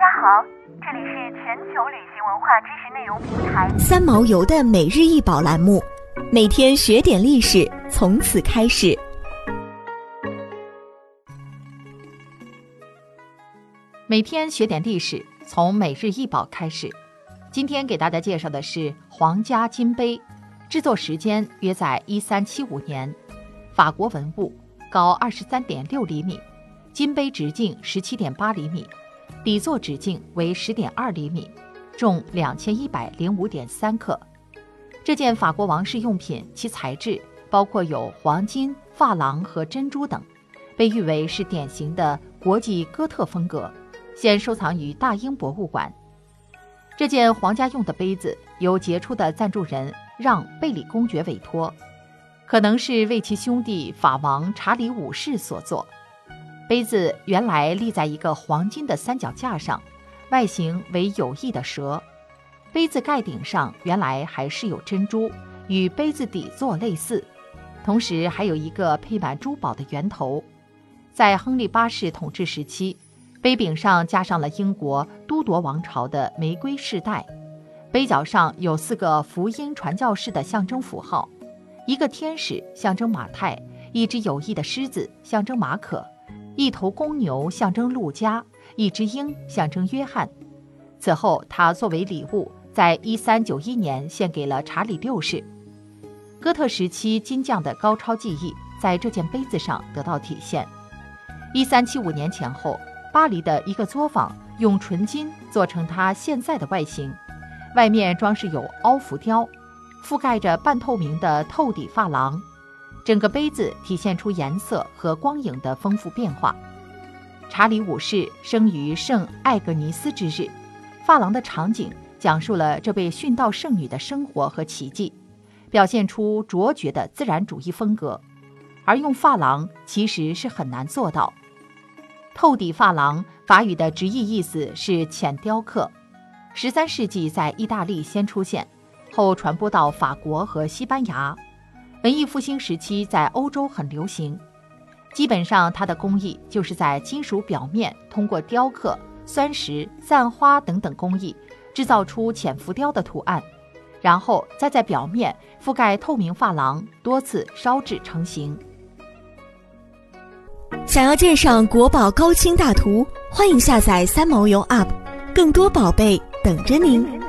家好，这里是全球旅行文化知识内容平台三毛游的每日一宝栏目，每天学点历史，从此开始。每天学点历史，从每日一宝开始。今天给大家介绍的是皇家金杯，制作时间约在一三七五年，法国文物，高二十三点六厘米，金杯直径十七点八厘米。底座直径为十点二厘米，重两千一百零五点三克。这件法国王室用品，其材质包括有黄金、珐琅和珍珠等，被誉为是典型的国际哥特风格，现收藏于大英博物馆。这件皇家用的杯子由杰出的赞助人让·贝里公爵委托，可能是为其兄弟法王查理五世所做。杯子原来立在一个黄金的三脚架上，外形为有翼的蛇。杯子盖顶上原来还是有珍珠，与杯子底座类似，同时还有一个配满珠宝的圆头。在亨利八世统治时期，杯柄上加上了英国都铎王朝的玫瑰饰带。杯角上有四个福音传教士的象征符号：一个天使象征马太，一只有翼的狮子象征马可。一头公牛象征路加，一只鹰象征约翰。此后，他作为礼物，在一三九一年献给了查理六世。哥特时期金匠的高超技艺在这件杯子上得到体现。一三七五年前后，巴黎的一个作坊用纯金做成它现在的外形，外面装饰有凹浮雕，覆盖着半透明的透底珐琅。整个杯子体现出颜色和光影的丰富变化。查理五世生于圣艾格尼斯之日，发廊的场景讲述了这位殉道圣女的生活和奇迹，表现出卓绝的自然主义风格。而用发廊其实是很难做到。透底发廊法语的直译意思是浅雕刻，十三世纪在意大利先出现，后传播到法国和西班牙。文艺复兴时期在欧洲很流行，基本上它的工艺就是在金属表面通过雕刻、酸蚀、散花等等工艺，制造出浅浮雕的图案，然后再在表面覆盖透明珐琅，多次烧制成型。想要鉴赏国宝高清大图，欢迎下载三毛游 App，更多宝贝等着您。